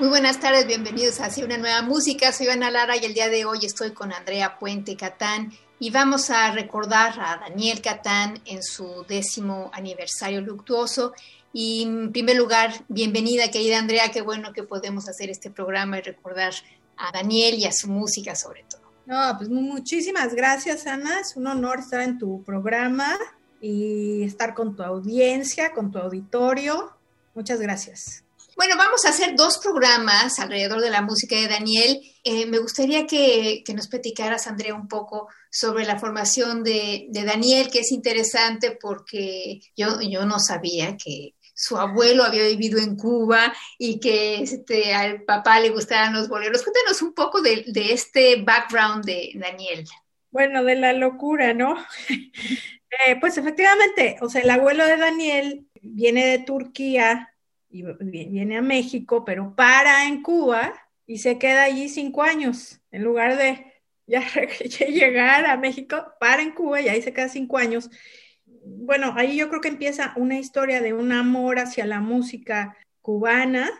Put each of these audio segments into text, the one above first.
Muy buenas tardes, bienvenidos a Hacia una nueva música. Soy Ana Lara y el día de hoy estoy con Andrea Puente Catán y vamos a recordar a Daniel Catán en su décimo aniversario luctuoso. Y en primer lugar, bienvenida querida Andrea, qué bueno que podemos hacer este programa y recordar a Daniel y a su música sobre todo. No, pues muchísimas gracias Ana, es un honor estar en tu programa y estar con tu audiencia, con tu auditorio. Muchas gracias. Bueno, vamos a hacer dos programas alrededor de la música de Daniel. Eh, me gustaría que, nos platicaras, Andrea, un poco sobre la formación de, Daniel, que es interesante porque yo, yo no sabía que su abuelo había vivido en Cuba y que este, al papá le gustaban los boleros. Cuéntanos un poco de, de este background de Daniel. Bueno, de la locura, ¿no? Eh, pues efectivamente, o sea, el abuelo de Daniel viene de Turquía y viene a México, pero para en Cuba y se queda allí cinco años, en lugar de ya llegar a México, para en Cuba y ahí se queda cinco años. Bueno, ahí yo creo que empieza una historia de un amor hacia la música cubana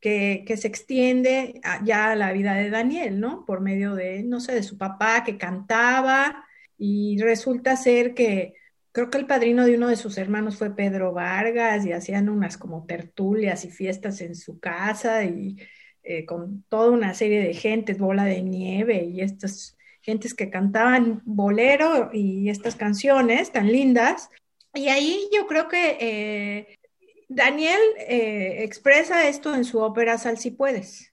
que, que se extiende ya a la vida de Daniel, ¿no? Por medio de, no sé, de su papá que cantaba y resulta ser que creo que el padrino de uno de sus hermanos fue Pedro Vargas y hacían unas como tertulias y fiestas en su casa y eh, con toda una serie de gentes, bola de nieve y estas gentes que cantaban bolero y estas canciones tan lindas. Y ahí yo creo que eh, Daniel eh, expresa esto en su ópera Sal si puedes.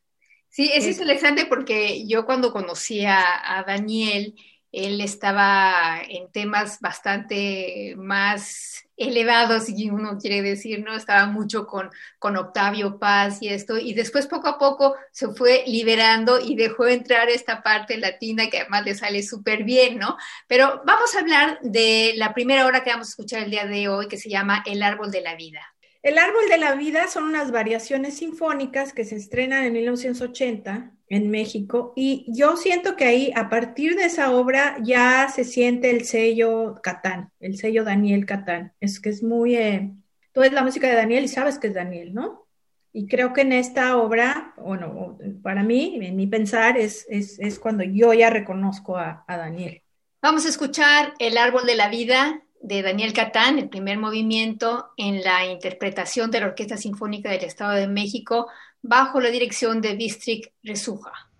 Sí, es interesante porque yo cuando conocí a Daniel, él estaba en temas bastante más elevados, si uno quiere decir, ¿no? Estaba mucho con, con Octavio Paz y esto, y después poco a poco se fue liberando y dejó entrar esta parte latina que además le sale súper bien, ¿no? Pero vamos a hablar de la primera hora que vamos a escuchar el día de hoy, que se llama El Árbol de la Vida. El Árbol de la Vida son unas variaciones sinfónicas que se estrenan en 1980 en México y yo siento que ahí a partir de esa obra ya se siente el sello Catán, el sello Daniel Catán. Es que es muy... Eh, tú es la música de Daniel y sabes que es Daniel, ¿no? Y creo que en esta obra, bueno, para mí, en mi pensar, es, es, es cuando yo ya reconozco a, a Daniel. Vamos a escuchar El Árbol de la Vida de Daniel Catán, el primer movimiento en la interpretación de la Orquesta Sinfónica del Estado de México bajo la dirección de Bistrik Resuja.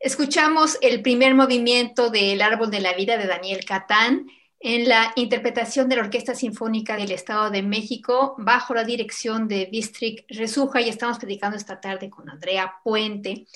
Escuchamos el primer movimiento del Árbol de la Vida de Daniel Catán en la interpretación de la Orquesta Sinfónica del Estado de México bajo la dirección de Bistrik Resuja y estamos platicando esta tarde con Andrea Puente.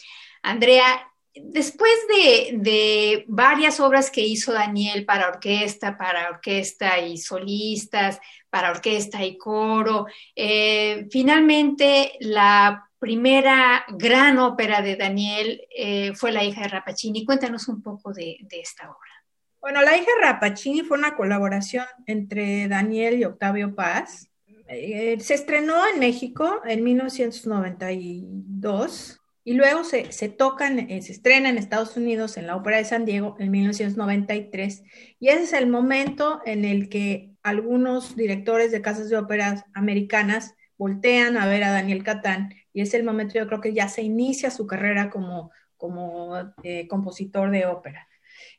Andrea, después de, varias obras que hizo Daniel para orquesta, para orquesta y solistas, para orquesta y coro, eh, finalmente la primera gran ópera de Daniel eh, fue La hija de Rapacini. Cuéntanos un poco de, esta obra. Bueno, La hija de Rapacini fue una colaboración entre Daniel y Octavio Paz. Eh, se estrenó en México en 1992 y luego se, se tocan, eh, se estrena en Estados Unidos en la Ópera de San Diego en 1993 y ese es el momento en el que algunos directores de casas de óperas americanas voltean a ver a Daniel Catán y es el momento, yo creo que ya se inicia su carrera como, como eh, compositor de ópera.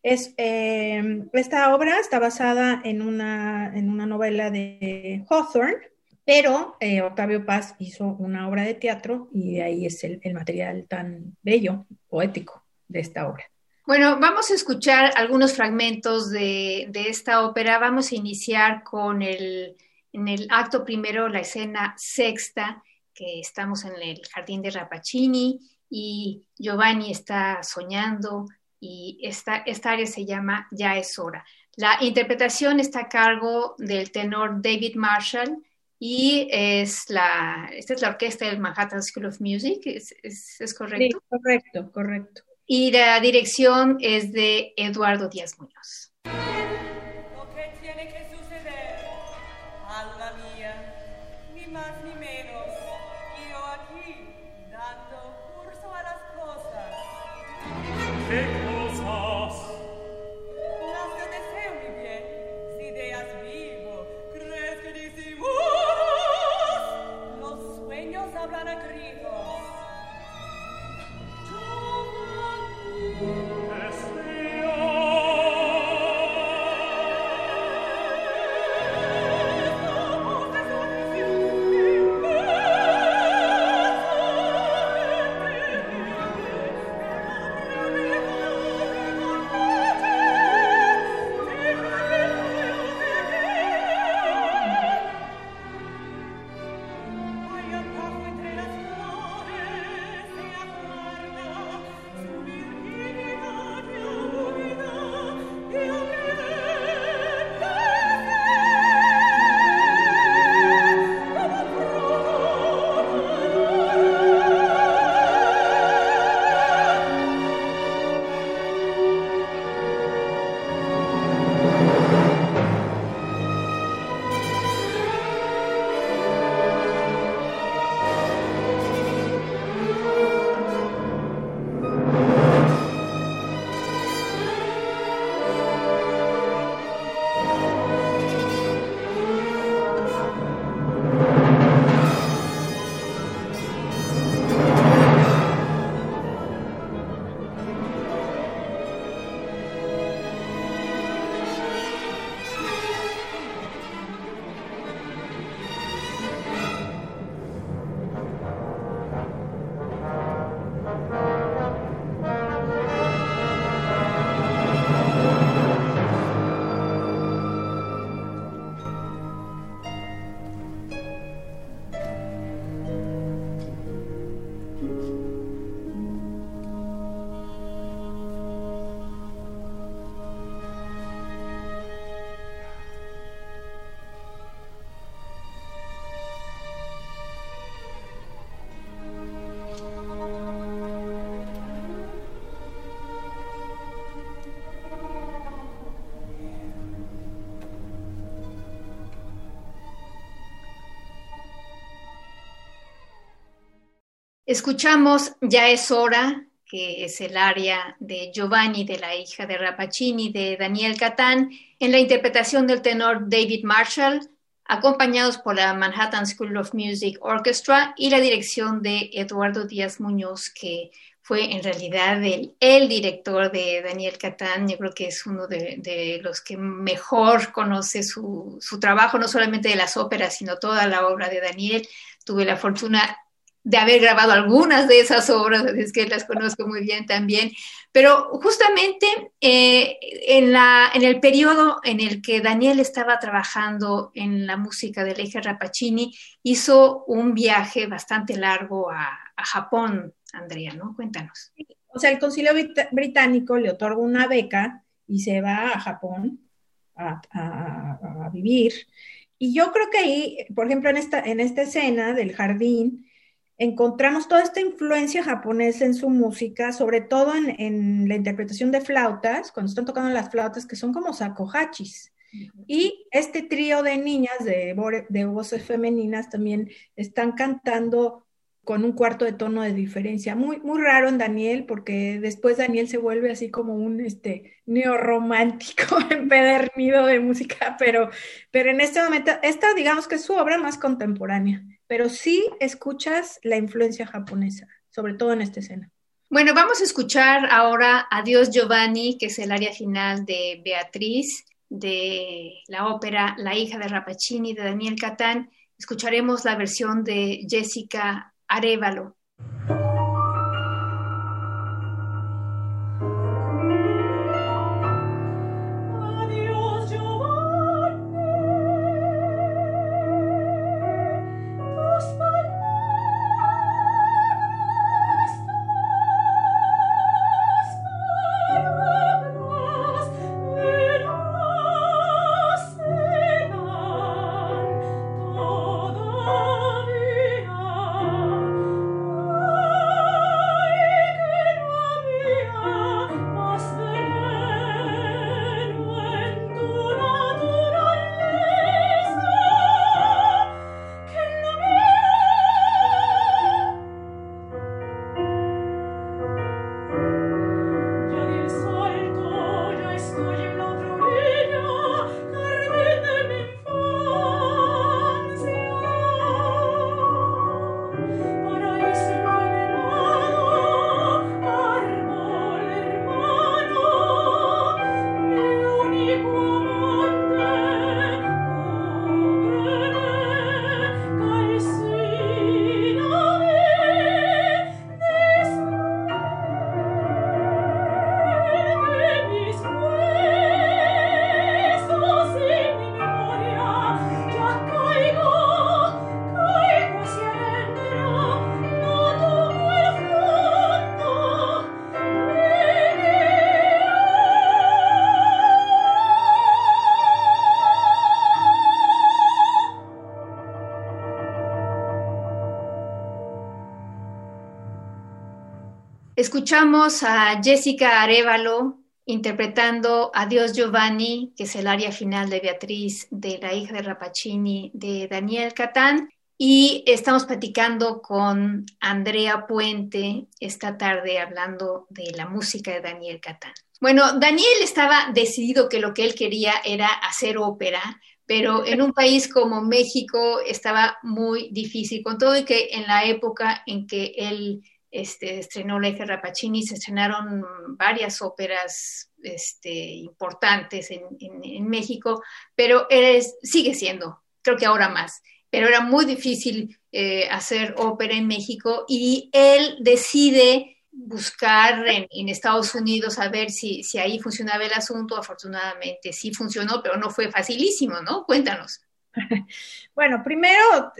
Es, em, esta obra está basada en una, en una novela de Hawthorne, pero eh, Octavio Paz hizo una obra de teatro y de ahí es el, el material tan bello, poético de esta obra. Bueno, vamos a escuchar algunos fragmentos de, de, esta ópera. Vamos a iniciar con el, en el acto primero, la escena sexta, que estamos en el jardín de Rapacini y Giovanni está soñando y esta, esta área se llama Ya es hora. La interpretación está a cargo del tenor David Marshall y es la, esta es la orquesta del Manhattan School of Music, ¿es, es, correcto? Sí, correcto, correcto. Y la dirección es de Eduardo Díaz Muñoz. Escuchamos Ya es hora, que es el área de Giovanni, de la hija de Rapacini, de Daniel Catán, en la interpretación del tenor David Marshall, acompañados por la Manhattan School of Music Orchestra y la dirección de Eduardo Díaz Muñoz, que fue en realidad el, director de Daniel Catán. Yo creo que es uno de, los que mejor conoce su, su trabajo, no solamente de las óperas, sino toda la obra de Daniel. Tuve la fortuna de haber grabado algunas de esas obras, es que las conozco muy bien también, pero justamente eh, en, la, en el periodo en el que Daniel estaba trabajando en la música del eje Rapacini, hizo un viaje bastante largo a, Japón, Andrea, ¿no? Cuéntanos. O sea, el concilio británico le otorga una beca y se va a Japón a, a vivir. Y yo creo que ahí, por ejemplo, en esta, en esta escena del jardín, encontramos toda esta influencia japonesa en su música, sobre todo en, la interpretación de flautas, cuando están tocando las flautas que son como sakohachis. Y este trío de niñas de, de voces femeninas también están cantando con un cuarto de tono de diferencia. Muy, muy raro en Daniel, porque después Daniel se vuelve así como un este, neorromántico empedernido de música, pero, pero en este momento, esta digamos que es su obra más contemporánea pero sí escuchas la influencia japonesa, sobre todo en esta escena. Bueno, vamos a escuchar ahora Adiós Giovanni, que es el área final de Beatriz, de la ópera La hija de Rapacini de Daniel Catán. Escucharemos la versión de Jessica Arevalo. Escuchamos a Jessica Arevalo interpretando Adiós Giovanni, que es el área final de Beatriz, de la hija de Rapacini, de Daniel Catán. Y estamos platicando con Andrea Puente esta tarde hablando de la música de Daniel Catán. Bueno, Daniel estaba decidido que lo que él quería era hacer ópera, pero en un país como México estaba muy difícil, con todo y que en la época en que él este, estrenó Leje Rapacini, se estrenaron varias óperas este, importantes en, México, pero sigue siendo, creo que ahora más, pero era muy difícil eh, hacer ópera en México y él decide buscar en, Estados Unidos a ver si, si ahí funcionaba el asunto. Afortunadamente sí funcionó, pero no fue facilísimo, ¿no? Cuéntanos. Bueno, primero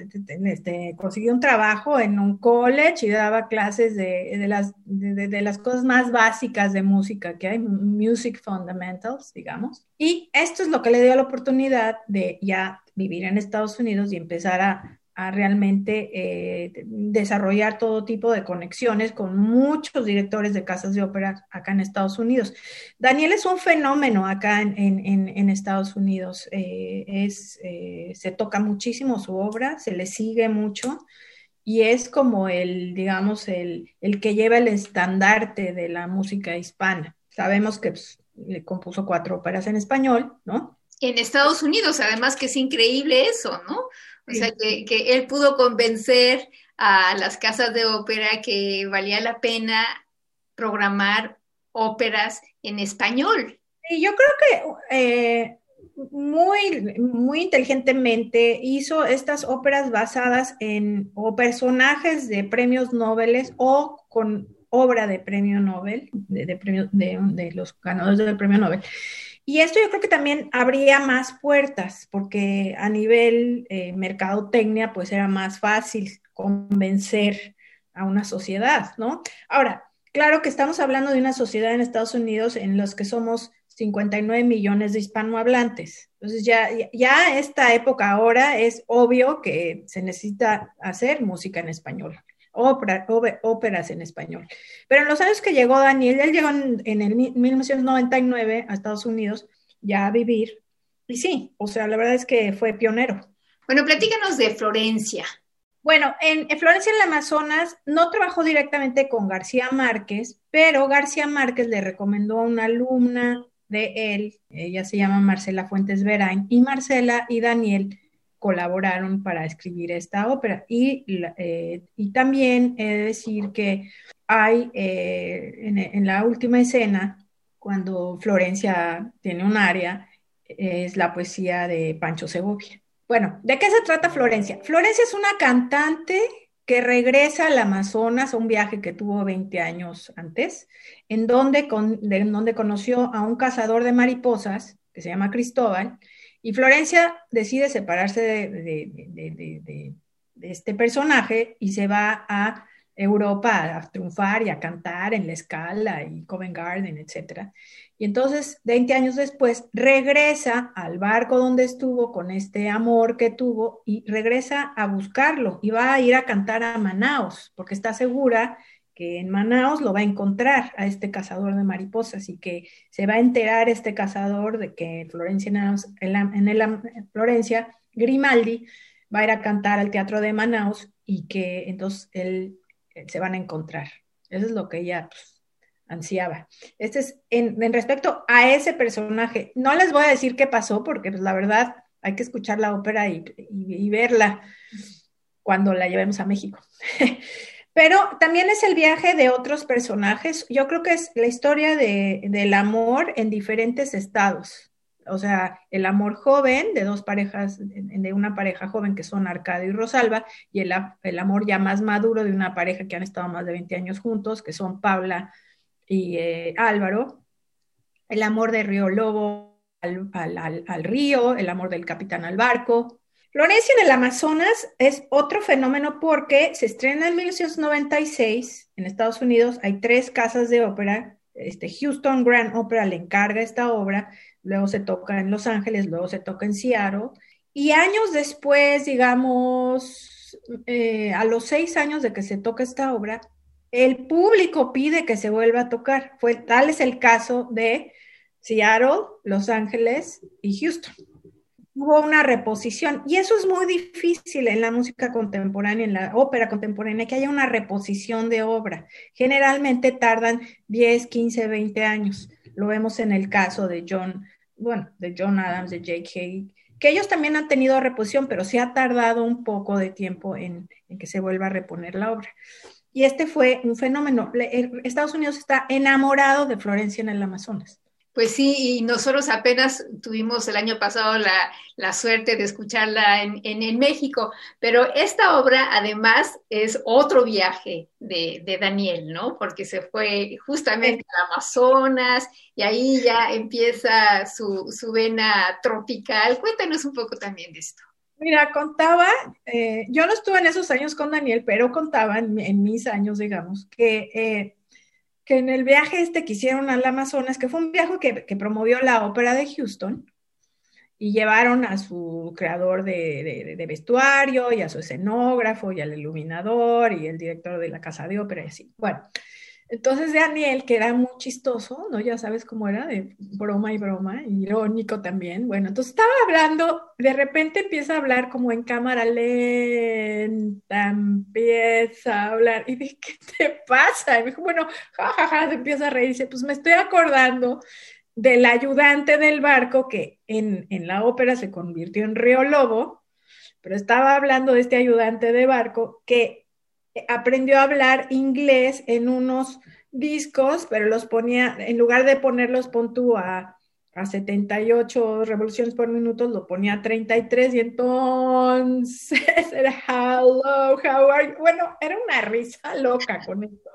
este, un trabajo en un college y daba clases de, las, de, las cosas más básicas de música que hay, Music Fundamentals, digamos. Y esto es lo que le dio la oportunidad de ya vivir en Estados Unidos y empezar a, a realmente eh, desarrollar todo tipo de conexiones con muchos directores de casas de ópera acá en Estados Unidos. Daniel es un fenómeno acá en, Estados Unidos. Eh, es, eh, se toca muchísimo su obra, se le sigue mucho y es como el, digamos, el, el que lleva el estandarte de la música hispana. Sabemos que pues, compuso cuatro óperas en español, ¿no? En Estados Unidos, además que es increíble eso, ¿no? O sea, que, que, él pudo convencer a las casas de ópera que valía la pena programar óperas en español. Y yo creo que eh, muy, muy inteligentemente hizo estas óperas basadas en o personajes de premios Nobel o con obra de premio Nobel, de, de, los ganadores del premio Nobel. Y esto yo creo que también abría más puertas, porque a nivel eh, mercadotecnia, pues era más fácil convencer a una sociedad, ¿no? Ahora, claro que estamos hablando de una sociedad en Estados Unidos en los que somos 59 millones de hispanohablantes. Entonces ya, ya esta época ahora es obvio que se necesita hacer música en español, ópera, óperas en español. Pero en los años que llegó Daniel, él llegó en, en el 1999 a Estados Unidos ya a vivir. Y sí, o sea, la verdad es que fue pionero. Bueno, platícanos de Florencia. Bueno, en, Florencia en el Amazonas no trabajó directamente con García Márquez, pero García Márquez le recomendó a una alumna de él, ella se llama Marcela Fuentes Verain, y Marcela y Daniel colaboraron para escribir esta ópera. Y, eh, y también he de decir que hay eh, en, la última escena, cuando Florencia tiene un área, es la poesía de Pancho Segovia. Bueno, ¿de qué se trata Florencia? Florencia es una cantante que regresa al Amazonas a un viaje que tuvo 20 años antes, en donde, donde conoció a un cazador de mariposas que se llama Cristóbal, y Florencia decide separarse de, este personaje y se va a Europa a triunfar y a cantar en La Escala y Covent Garden, etc. Y entonces, 20 años después, regresa al barco donde estuvo con este amor que tuvo y regresa a buscarlo y va a ir a cantar a Manaos, porque está segura que en Manaos lo va a encontrar a este cazador de mariposas y que se va a enterar este cazador de que Florencia, en, en Florencia Grimaldi va a ir a cantar al teatro de Manaos y que entonces él se van a encontrar. Eso es lo que ella pues, ansiaba. Este es en, respecto a ese personaje. No les voy a decir qué pasó porque pues, la verdad hay que escuchar la ópera y, verla cuando la llevemos a México. Pero también es el viaje de otros personajes. Yo creo que es la historia de, del amor en diferentes estados o sea, el amor joven de dos parejas, de una pareja joven que son Arcadio y Rosalba, y el, amor ya más maduro de una pareja que han estado más de 20 años juntos, que son Paula y eh, Álvaro, el amor de Río Lobo al, al, río, el amor del capitán al barco. Florencia en el Amazonas es otro fenómeno porque se estrena en 1996 en Estados Unidos, hay tres casas de ópera, este, Houston Grand Opera le encarga esta obra, luego se toca en Los Ángeles, luego se toca en Seattle. Y años después, digamos, eh, a los seis años de que se toca esta obra, el público pide que se vuelva a tocar. Fue, tal es el caso de Seattle, Los Ángeles y Houston. Hubo una reposición y eso es muy difícil en la música contemporánea, en la ópera contemporánea, que haya una reposición de obra. Generalmente tardan 10, 15, 20 años. Lo vemos en el caso de John bueno, de John Adams, de J.K., que ellos también han tenido reposición, pero sí ha tardado un poco de tiempo en, en que se vuelva a reponer la obra. Y este fue un fenómeno. Estados Unidos está enamorado de Florencia en el Amazonas. Pues sí, y nosotros apenas tuvimos el año pasado la, suerte de escucharla en, en, México, pero esta obra además es otro viaje de, Daniel, ¿no? Porque se fue justamente al Amazonas y ahí ya empieza su, vena tropical. Cuéntanos un poco también de esto. Mira, contaba, eh, yo no estuve en esos años con Daniel, pero contaba en, mis años, digamos, que... Eh, que en el viaje este que hicieron al Amazonas, que fue un viaje que, promovió la ópera de Houston, y llevaron a su creador de, de, vestuario y a su escenógrafo y al iluminador y el director de la casa de ópera y así. Bueno, entonces Daniel, que era muy chistoso, ¿no? Ya sabes cómo era, de broma y broma, irónico también. Bueno, entonces estaba hablando, de repente empieza a hablar como en cámara lenta, empieza a hablar. Y dije, ¿qué te pasa? Y me dijo, bueno, jajaja, ja, ja, se empieza a reírse. Pues me estoy acordando del ayudante del barco que en, en la ópera se convirtió en Río Lobo, pero estaba hablando de este ayudante de barco que aprendió a hablar inglés en unos discos, pero los ponía, en lugar de ponerlos, pon tú a, a 78 revoluciones por minuto, lo ponía a 33 y entonces era hello, how are you? Bueno, era una risa loca con esto.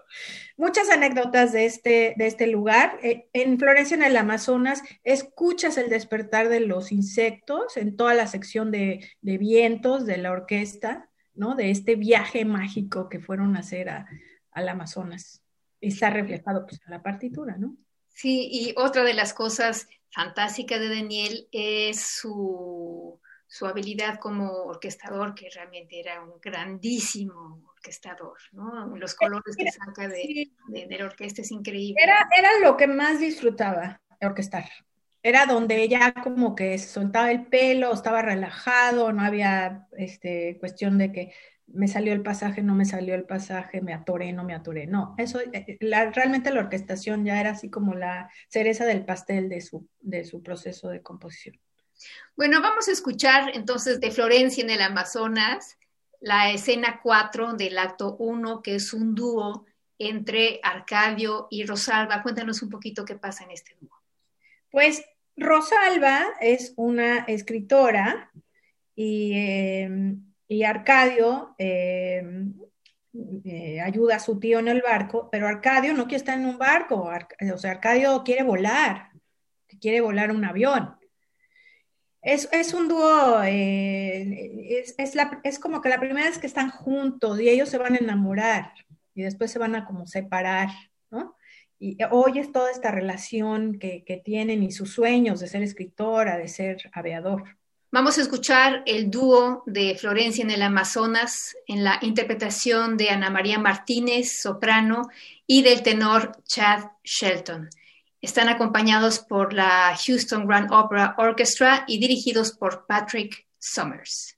Muchas anécdotas de este, de este lugar. Eh, en Florencia, en el Amazonas, escuchas el despertar de los insectos en toda la sección de, de vientos de la orquesta, ¿no? De este viaje mágico que fueron a hacer al Amazonas. Está reflejado pues, en la partitura, ¿no? Sí, y otra de las cosas fantásticas de Daniel es su, habilidad como orquestador, que realmente era un grandísimo orquestador, ¿no? Los colores que saca de, la orquesta es increíble. Era, era lo que más disfrutaba, orquestar. Era donde ella como que soltaba el pelo, estaba relajado, no había este, cuestión de que me salió el pasaje, no me salió el pasaje, me atoré, no me atoré. No, eso, eh, la, realmente la orquestación ya era así como la cereza del pastel de su, de su proceso de composición. Bueno, vamos a escuchar entonces de Florencia en el Amazonas la escena 4 del acto 1, que es un dúo entre Arcadio y Rosalba. Cuéntanos un poquito qué pasa en este dúo. Pues Rosalba es una escritora y em, y Arcadio eh, eh, ayuda a su tío en el barco, pero Arcadio no quiere estar en un barco, o sea, Arcadio quiere volar, quiere volar un avión. Es, un dúo, eh, es, es, como que la primera vez que están juntos y ellos se van a enamorar y después se van a como separar. Y oyes toda esta relación que, que tienen y sus sueños de ser escritora, de ser aviador. Vamos a escuchar el dúo de Florencia en el Amazonas en la interpretación de Ana María Martínez, soprano, y del tenor Chad Shelton. Están acompañados por la Houston Grand Opera Orchestra y dirigidos por Patrick Summers.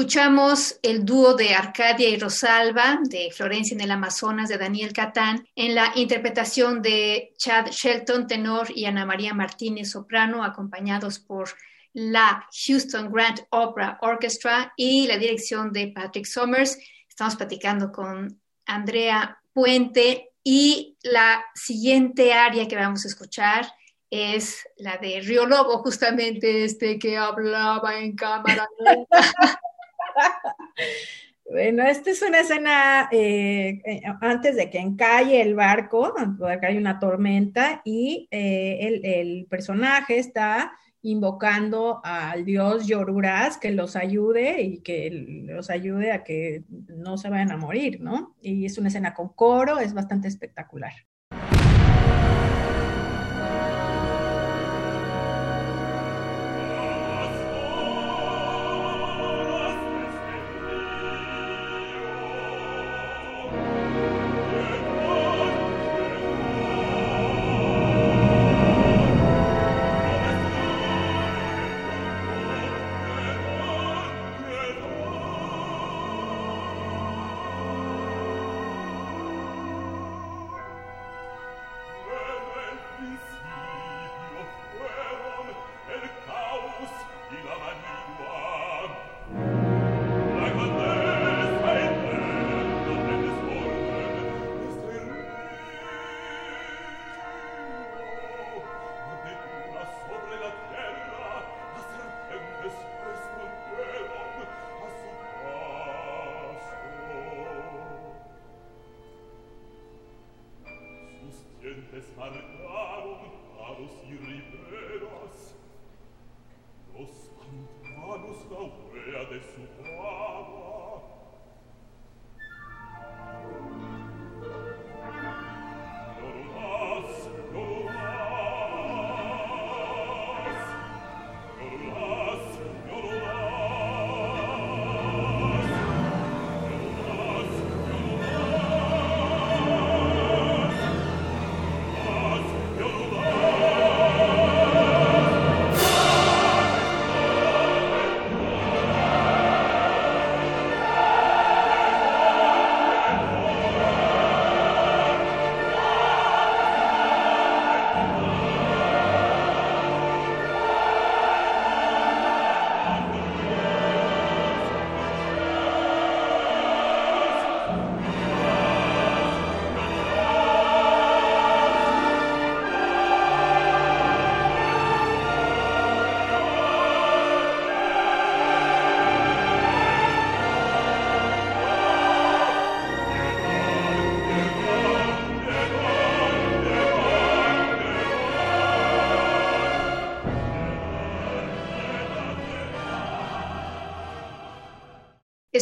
Escuchamos el dúo de Arcadia y Rosalba de Florencia en el Amazonas de Daniel Catán en la interpretación de Chad Shelton, tenor, y Ana María Martínez, soprano, acompañados por la Houston Grand Opera Orchestra y la dirección de Patrick Summers. Estamos platicando con Andrea Puente y la siguiente área que vamos a escuchar es la de Río Lobo, justamente este que hablaba en cámara. Bueno, esta es una escena eh, eh, antes de que encalle el barco, acá hay una tormenta y eh, el, personaje está invocando al dios Yoruras que los ayude y que los ayude a que no se vayan a morir, ¿no? Y es una escena con coro, es bastante espectacular.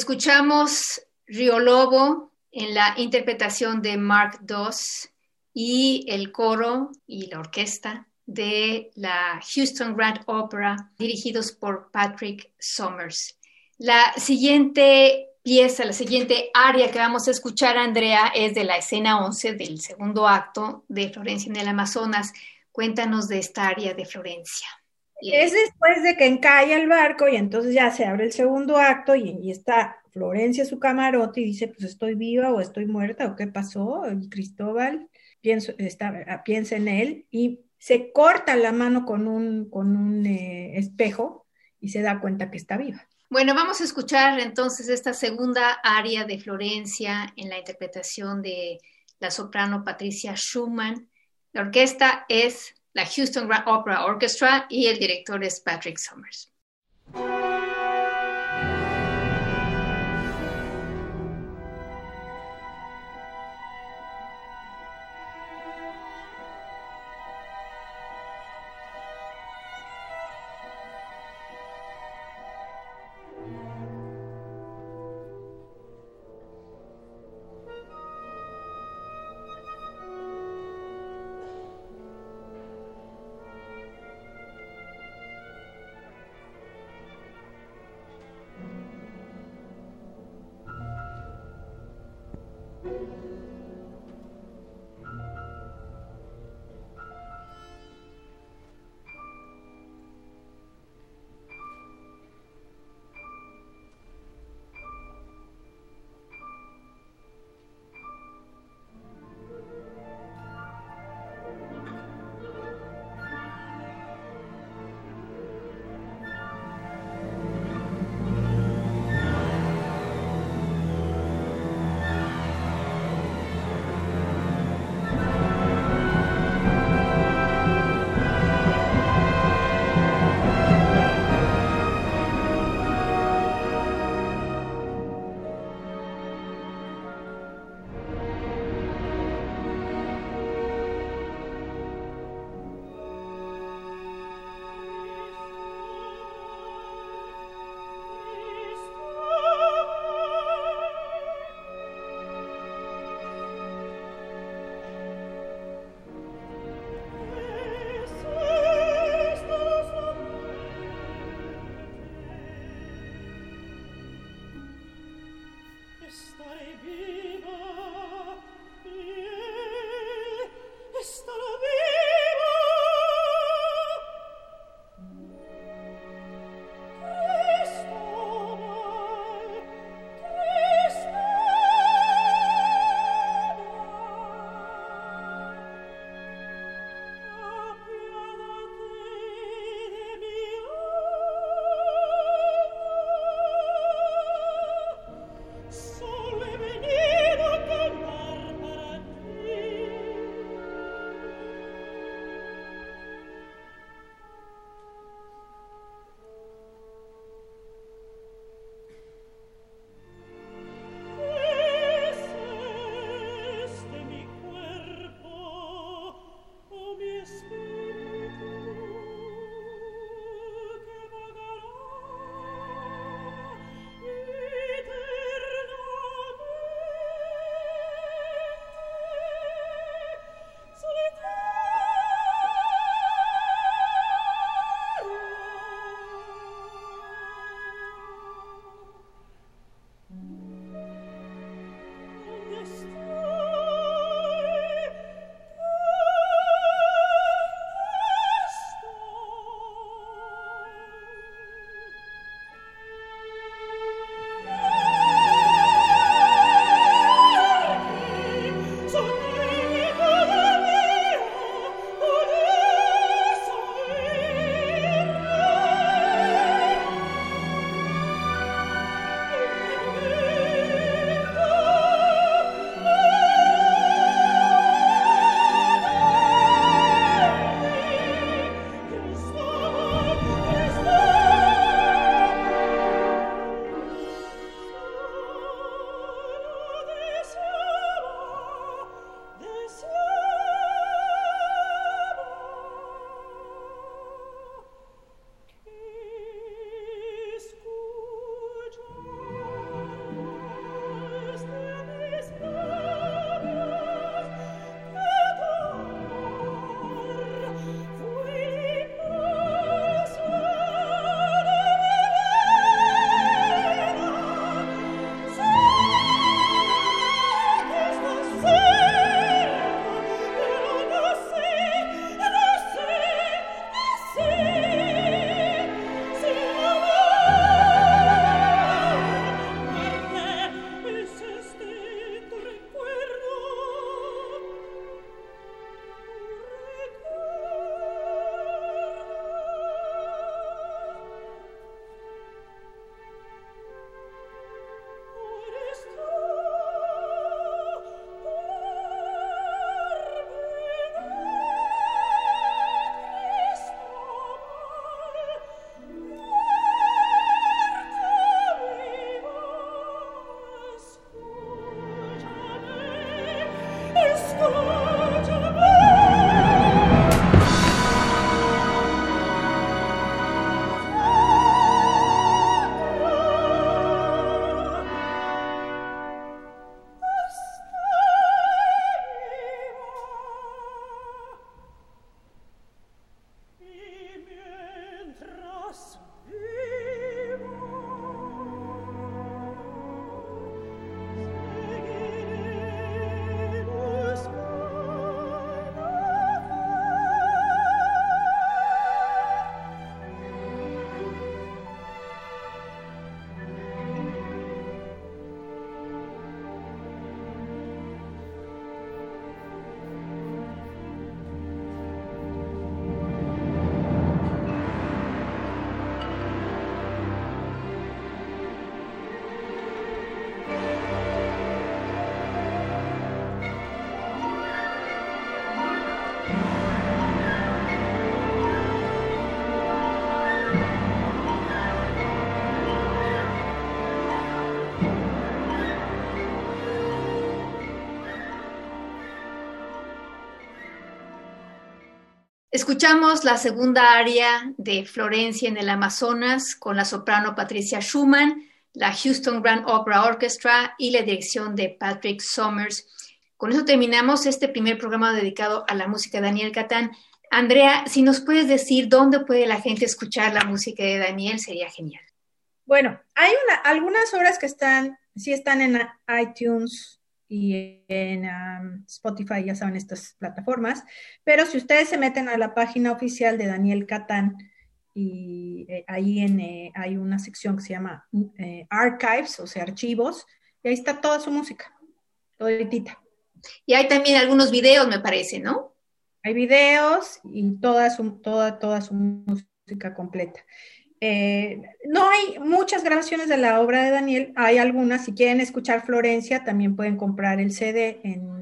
Escuchamos Río Lobo en la interpretación de Mark Doss y el coro y la orquesta de la Houston Grand Opera dirigidos por Patrick Summers. La siguiente pieza, la siguiente área que vamos a escuchar, Andrea, es de la escena 11 del segundo acto de Florencia en el Amazonas. Cuéntanos de esta área de Florencia. Es después de que encalla el barco y entonces ya se abre el segundo acto y, está Florencia su camarote y dice, pues estoy viva o estoy muerta o qué pasó. Y Cristóbal pienso, está, piensa en él y se corta la mano con un, con un eh, espejo y se da cuenta que está viva. Bueno, vamos a escuchar entonces esta segunda área de Florencia en la interpretación de la soprano Patricia Schumann. La orquesta es la Houston Grand Opera Orchestra y el director es Patrick Summers. Escuchamos la segunda área de Florencia en el Amazonas con la soprano Patricia Schumann, la Houston Grand Opera Orchestra y la dirección de Patrick Summers. Con eso terminamos este primer programa dedicado a la música de Daniel Catán. Andrea, si nos puedes decir dónde puede la gente escuchar la música de Daniel, sería genial. Bueno, hay algunas obras que están, sí están en iTunes y en um, Spotify, ya saben, estas plataformas, pero si ustedes se meten a la página oficial de Daniel Catán, y eh, ahí en, eh, hay una sección que se llama eh, Archives, o sea, archivos, y ahí está toda su música, toditita. Y hay también algunos videos, me parece, ¿no? Hay videos y toda su, toda, toda su música completa. Eh, no hay muchas grabaciones de la obra de Daniel, hay algunas, si quieren escuchar Florencia, también pueden comprar el CD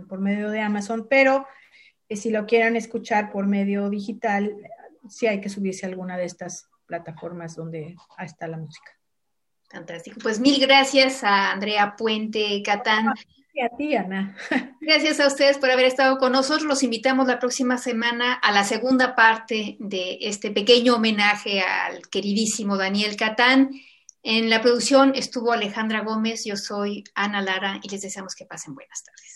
por medio de Amazon, pero eh, si lo quieren escuchar por medio digital, sí hay que subirse a alguna de estas plataformas donde está la música. Fantástico. Pues mil gracias a Andrea Puente Catán a ti, Ana. Gracias a ustedes por haber estado con nosotros. Los invitamos la próxima semana a la segunda parte de este pequeño homenaje al queridísimo Daniel Catán. En la producción estuvo Alejandra Gómez, yo soy Ana Lara y les deseamos que pasen buenas tardes.